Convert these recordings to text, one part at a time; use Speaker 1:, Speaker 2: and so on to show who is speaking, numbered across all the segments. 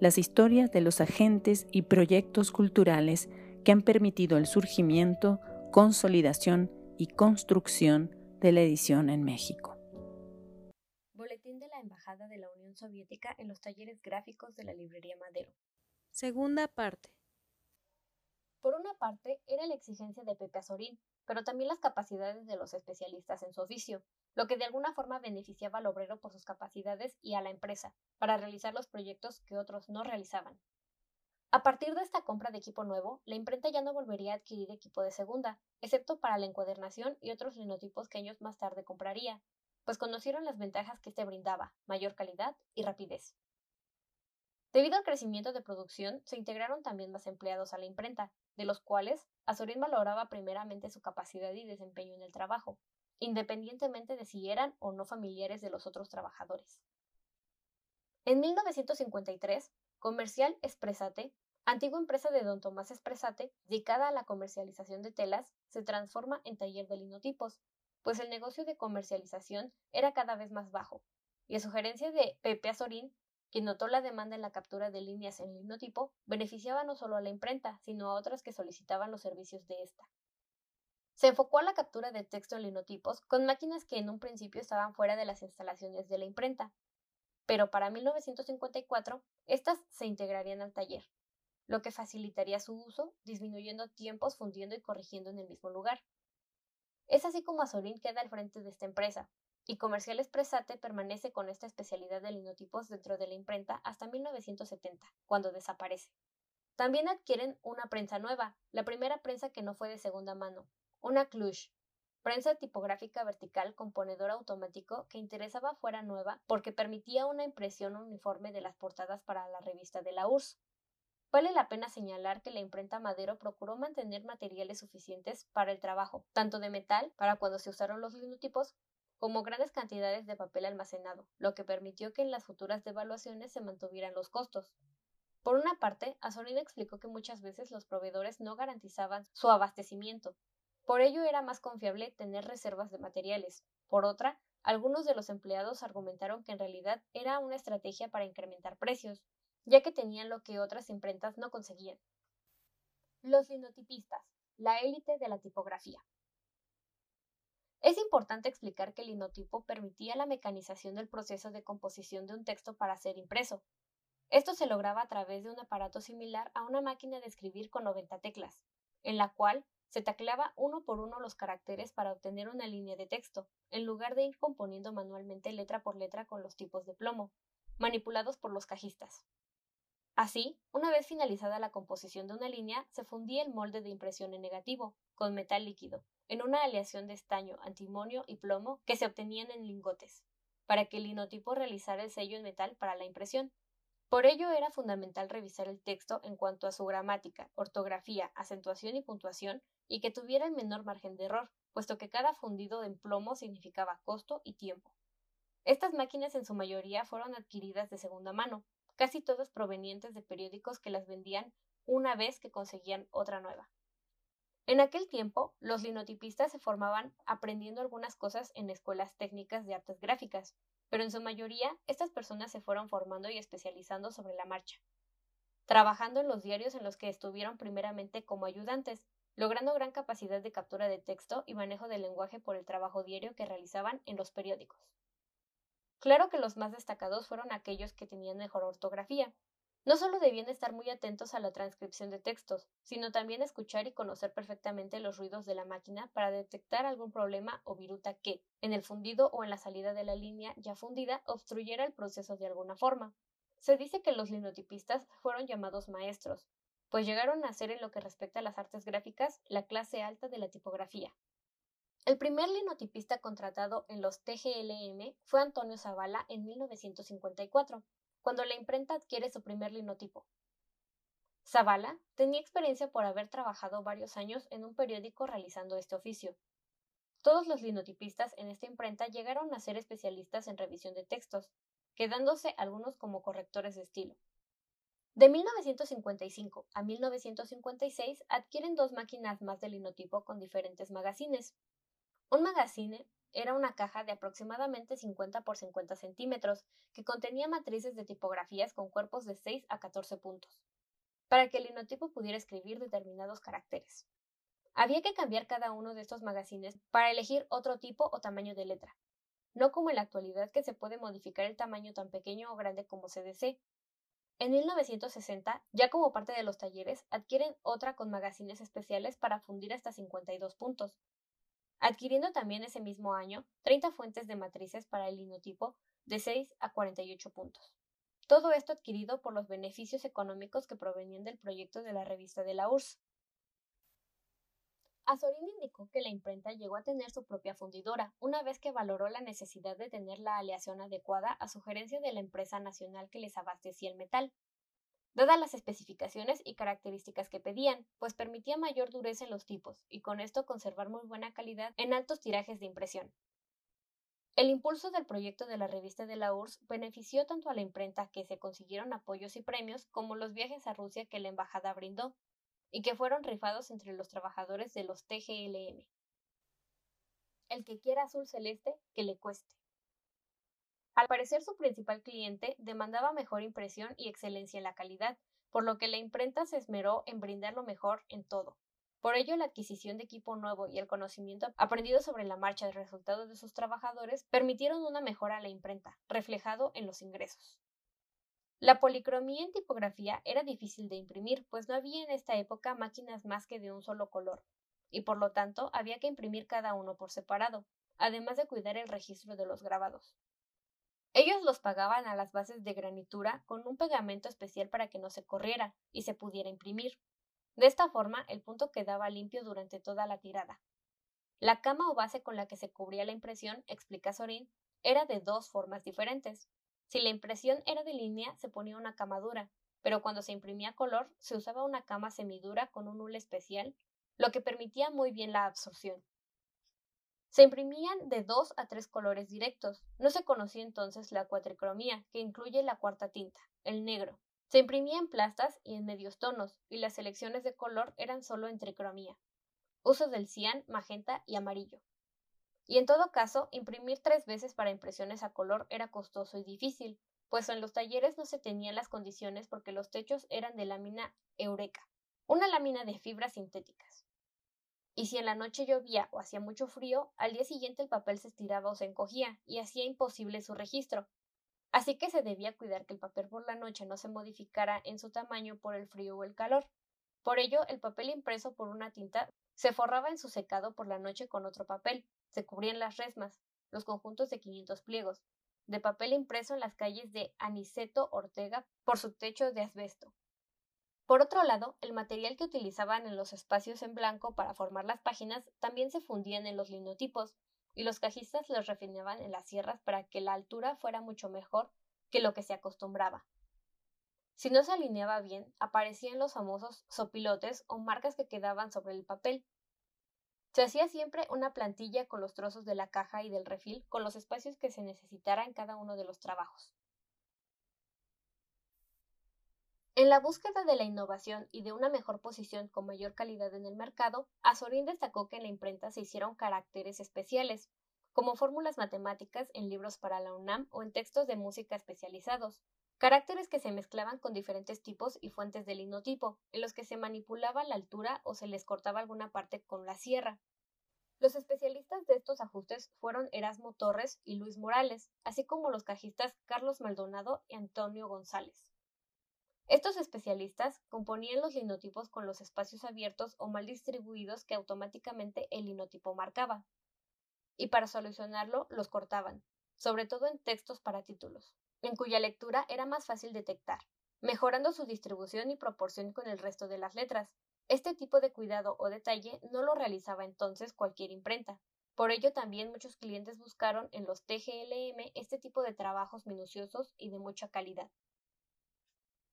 Speaker 1: las historias de los agentes y proyectos culturales que han permitido el surgimiento, consolidación y construcción de la edición en México.
Speaker 2: Boletín de la Embajada de la Unión Soviética en los talleres gráficos de la Librería Madero.
Speaker 3: Segunda parte.
Speaker 2: Por una parte, era la exigencia de Pepe Azorín, pero también las capacidades de los especialistas en su oficio, lo que de alguna forma beneficiaba al obrero por sus capacidades y a la empresa, para realizar los proyectos que otros no realizaban. A partir de esta compra de equipo nuevo, la imprenta ya no volvería a adquirir equipo de segunda, excepto para la encuadernación y otros linotipos que años más tarde compraría, pues conocieron las ventajas que este brindaba, mayor calidad y rapidez. Debido al crecimiento de producción, se integraron también más empleados a la imprenta, de los cuales Azorín valoraba primeramente su capacidad y desempeño en el trabajo, independientemente de si eran o no familiares de los otros trabajadores. En 1953, Comercial Espresate, antigua empresa de don Tomás Espresate, dedicada a la comercialización de telas, se transforma en taller de linotipos, pues el negocio de comercialización era cada vez más bajo, y a sugerencia de Pepe Azorín quien notó la demanda en la captura de líneas en linotipo, beneficiaba no solo a la imprenta, sino a otras que solicitaban los servicios de esta. Se enfocó a la captura de texto en linotipos con máquinas que en un principio estaban fuera de las instalaciones de la imprenta, pero para 1954 estas se integrarían al taller, lo que facilitaría su uso, disminuyendo tiempos fundiendo y corrigiendo en el mismo lugar. Es así como Azorín queda al frente de esta empresa, y Comercial Expresate permanece con esta especialidad de linotipos dentro de la imprenta hasta 1970, cuando desaparece. También adquieren una prensa nueva, la primera prensa que no fue de segunda mano, una Cluj, prensa tipográfica vertical con ponedor automático que interesaba fuera nueva porque permitía una impresión uniforme de las portadas para la revista de la URSS. Vale la pena señalar que la imprenta Madero procuró mantener materiales suficientes para el trabajo, tanto de metal, para cuando se usaron los linotipos, como grandes cantidades de papel almacenado, lo que permitió que en las futuras devaluaciones se mantuvieran los costos. Por una parte, Azorín explicó que muchas veces los proveedores no garantizaban su abastecimiento. Por ello era más confiable tener reservas de materiales. Por otra, algunos de los empleados argumentaron que en realidad era una estrategia para incrementar precios, ya que tenían lo que otras imprentas no conseguían. Los linotipistas, la élite de la tipografía. Es importante explicar que el linotipo permitía la mecanización del proceso de composición de un texto para ser impreso. Esto se lograba a través de un aparato similar a una máquina de escribir con 90 teclas, en la cual se tacleaba uno por uno los caracteres para obtener una línea de texto, en lugar de ir componiendo manualmente letra por letra con los tipos de plomo, manipulados por los cajistas. Así, una vez finalizada la composición de una línea, se fundía el molde de impresión en negativo, con metal líquido, en una aleación de estaño, antimonio y plomo que se obtenían en lingotes, para que el linotipo realizara el sello en metal para la impresión. Por ello era fundamental revisar el texto en cuanto a su gramática, ortografía, acentuación y puntuación, y que tuviera el menor margen de error, puesto que cada fundido en plomo significaba costo y tiempo. Estas máquinas en su mayoría fueron adquiridas de segunda mano, casi todas provenientes de periódicos que las vendían una vez que conseguían otra nueva. En aquel tiempo, los linotipistas se formaban aprendiendo algunas cosas en escuelas técnicas de artes gráficas, pero en su mayoría estas personas se fueron formando y especializando sobre la marcha, trabajando en los diarios en los que estuvieron primeramente como ayudantes, logrando gran capacidad de captura de texto y manejo del lenguaje por el trabajo diario que realizaban en los periódicos. Claro que los más destacados fueron aquellos que tenían mejor ortografía, no solo debían estar muy atentos a la transcripción de textos, sino también escuchar y conocer perfectamente los ruidos de la máquina para detectar algún problema o viruta que, en el fundido o en la salida de la línea ya fundida, obstruyera el proceso de alguna forma. Se dice que los linotipistas fueron llamados maestros, pues llegaron a ser en lo que respecta a las artes gráficas la clase alta de la tipografía. El primer linotipista contratado en los TGLM fue Antonio Zavala en 1954, cuando la imprenta adquiere su primer linotipo. Zavala tenía experiencia por haber trabajado varios años en un periódico realizando este oficio. Todos los linotipistas en esta imprenta llegaron a ser especialistas en revisión de textos, quedándose algunos como correctores de estilo. De 1955 a 1956 adquieren dos máquinas más de linotipo con diferentes magazines. Un magazine era una caja de aproximadamente 50 por 50 centímetros que contenía matrices de tipografías con cuerpos de 6 a 14 puntos, para que el linotipo pudiera escribir determinados caracteres. Había que cambiar cada uno de estos magazines para elegir otro tipo o tamaño de letra, no como en la actualidad que se puede modificar el tamaño tan pequeño o grande como se desee, en 1960, ya como parte de los talleres, adquieren otra con magazines especiales para fundir hasta 52 puntos, adquiriendo también ese mismo año 30 fuentes de matrices para el linotipo de 6 a 48 puntos. Todo esto adquirido por los beneficios económicos que provenían del proyecto de la revista de la URSS. Azorín indicó que la imprenta llegó a tener su propia fundidora, una vez que valoró la necesidad de tener la aleación adecuada a sugerencia de la empresa nacional que les abastecía el metal, dadas las especificaciones y características que pedían, pues permitía mayor dureza en los tipos y con esto conservar muy buena calidad en altos tirajes de impresión. El impulso del proyecto de la revista de la URSS benefició tanto a la imprenta que se consiguieron apoyos y premios como los viajes a Rusia que la embajada brindó, y que fueron rifados entre los trabajadores de los TGLM. El que quiera azul celeste, que le cueste. Al parecer su principal cliente demandaba mejor impresión y excelencia en la calidad, por lo que la imprenta se esmeró en brindar lo mejor en todo. Por ello, la adquisición de equipo nuevo y el conocimiento aprendido sobre la marcha del resultado de sus trabajadores permitieron una mejora a la imprenta, reflejado en los ingresos. La policromía en tipografía era difícil de imprimir, pues no había en esta época máquinas más que de un solo color, y por lo tanto había que imprimir cada uno por separado, además de cuidar el registro de los grabados. Ellos los pagaban a las bases de granitura con un pegamento especial para que no se corriera y se pudiera imprimir. De esta forma, el punto quedaba limpio durante toda la tirada. La cama o base con la que se cubría la impresión, explica Sorin, era de dos formas diferentes. Si la impresión era de línea, se ponía una cama dura, pero cuando se imprimía color, se usaba una cama semidura con un hule especial, lo que permitía muy bien la absorción. Se imprimían de dos a tres colores directos. No se conocía entonces la cuatricromía, que incluye la cuarta tinta, el negro. Se imprimía en plastas y en medios tonos, y las selecciones de color eran solo en tricromía. Uso del cian, magenta y amarillo. Y en todo caso, imprimir tres veces para impresiones a color era costoso y difícil, pues en los talleres no se tenían las condiciones porque los techos eran de lámina eureka, una lámina de fibras sintéticas. Y si en la noche llovía o hacía mucho frío, al día siguiente el papel se estiraba o se encogía, y hacía imposible su registro. Así que se debía cuidar que el papel por la noche no se modificara en su tamaño por el frío o el calor. Por ello, el papel impreso por una tinta se forraba en su secado por la noche con otro papel, se cubrían las resmas, los conjuntos de 500 pliegos, de papel impreso en las calles de Aniceto Ortega por su techo de asbesto. Por otro lado, el material que utilizaban en los espacios en blanco para formar las páginas también se fundían en los linotipos, y los cajistas los refinaban en las sierras para que la altura fuera mucho mejor que lo que se acostumbraba. Si no se alineaba bien, aparecían los famosos sopilotes o marcas que quedaban sobre el papel, se hacía siempre una plantilla con los trozos de la caja y del refil con los espacios que se necesitara en cada uno de los trabajos. En la búsqueda de la innovación y de una mejor posición con mayor calidad en el mercado, Azorín destacó que en la imprenta se hicieron caracteres especiales, como fórmulas matemáticas en libros para la UNAM o en textos de música especializados, caracteres que se mezclaban con diferentes tipos y fuentes de linotipo, en los que se manipulaba la altura o se les cortaba alguna parte con la sierra. Los especialistas de estos ajustes fueron Erasmo Torres y Luis Morales, así como los cajistas Carlos Maldonado y Antonio González. Estos especialistas componían los linotipos con los espacios abiertos o mal distribuidos que automáticamente el linotipo marcaba, y para solucionarlo los cortaban, sobre todo en textos para títulos en cuya lectura era más fácil detectar, mejorando su distribución y proporción con el resto de las letras. Este tipo de cuidado o detalle no lo realizaba entonces cualquier imprenta. Por ello también muchos clientes buscaron en los TGLM este tipo de trabajos minuciosos y de mucha calidad.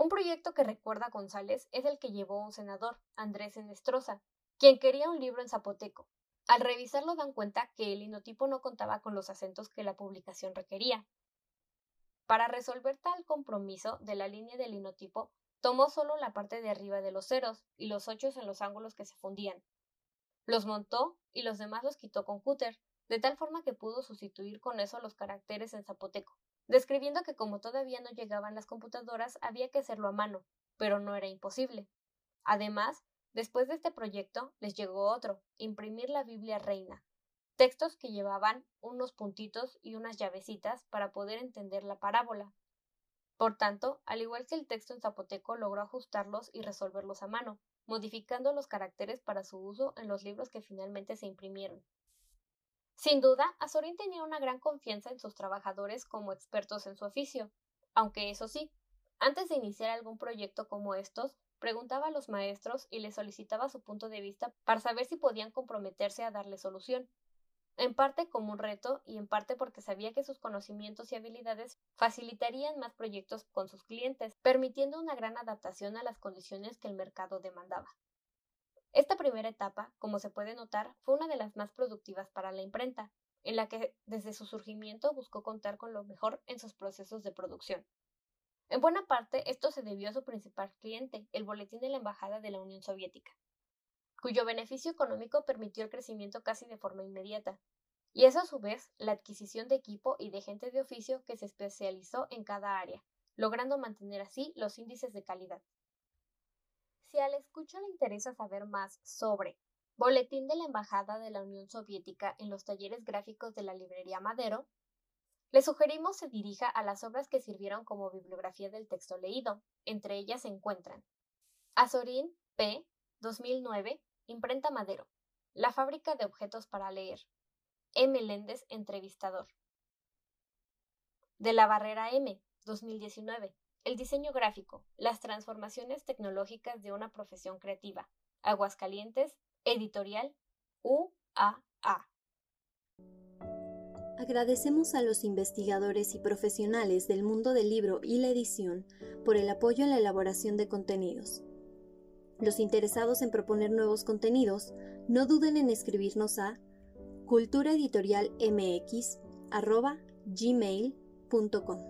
Speaker 2: Un proyecto que recuerda a González es el que llevó un senador, Andrés Enestrosa, quien quería un libro en zapoteco. Al revisarlo dan cuenta que el linotipo no contaba con los acentos que la publicación requería. Para resolver tal compromiso de la línea del linotipo, tomó solo la parte de arriba de los ceros y los ochos en los ángulos que se fundían. Los montó y los demás los quitó con cúter, de tal forma que pudo sustituir con eso los caracteres en zapoteco describiendo que como todavía no llegaban las computadoras había que hacerlo a mano, pero no era imposible. Además, después de este proyecto les llegó otro, imprimir la Biblia Reina, textos que llevaban unos puntitos y unas llavecitas para poder entender la parábola. Por tanto, al igual que el texto en zapoteco, logró ajustarlos y resolverlos a mano, modificando los caracteres para su uso en los libros que finalmente se imprimieron. Sin duda, Azorín tenía una gran confianza en sus trabajadores como expertos en su oficio, aunque eso sí, antes de iniciar algún proyecto como estos, preguntaba a los maestros y les solicitaba su punto de vista para saber si podían comprometerse a darle solución, en parte como un reto y en parte porque sabía que sus conocimientos y habilidades facilitarían más proyectos con sus clientes, permitiendo una gran adaptación a las condiciones que el mercado demandaba. Esta primera etapa, como se puede notar, fue una de las más productivas para la imprenta, en la que desde su surgimiento buscó contar con lo mejor en sus procesos de producción. En buena parte esto se debió a su principal cliente, el Boletín de la Embajada de la Unión Soviética, cuyo beneficio económico permitió el crecimiento casi de forma inmediata, y es a su vez la adquisición de equipo y de gente de oficio que se especializó en cada área, logrando mantener así los índices de calidad. Si a la escucha le interesa saber más sobre Boletín de la Embajada de la Unión Soviética en los talleres gráficos de la librería Madero, le sugerimos se dirija a las obras que sirvieron como bibliografía del texto leído. Entre ellas se encuentran Azorín P. 2009, Imprenta Madero, La fábrica de objetos para leer, M. Léndez, entrevistador. De la Barrera M. 2019, el diseño gráfico, las transformaciones tecnológicas de una profesión creativa. Aguascalientes, editorial UAA.
Speaker 4: Agradecemos a los investigadores y profesionales del mundo del libro y la edición por el apoyo en la elaboración de contenidos. Los interesados en proponer nuevos contenidos, no duden en escribirnos a culturaeditorialmx.gmail.com.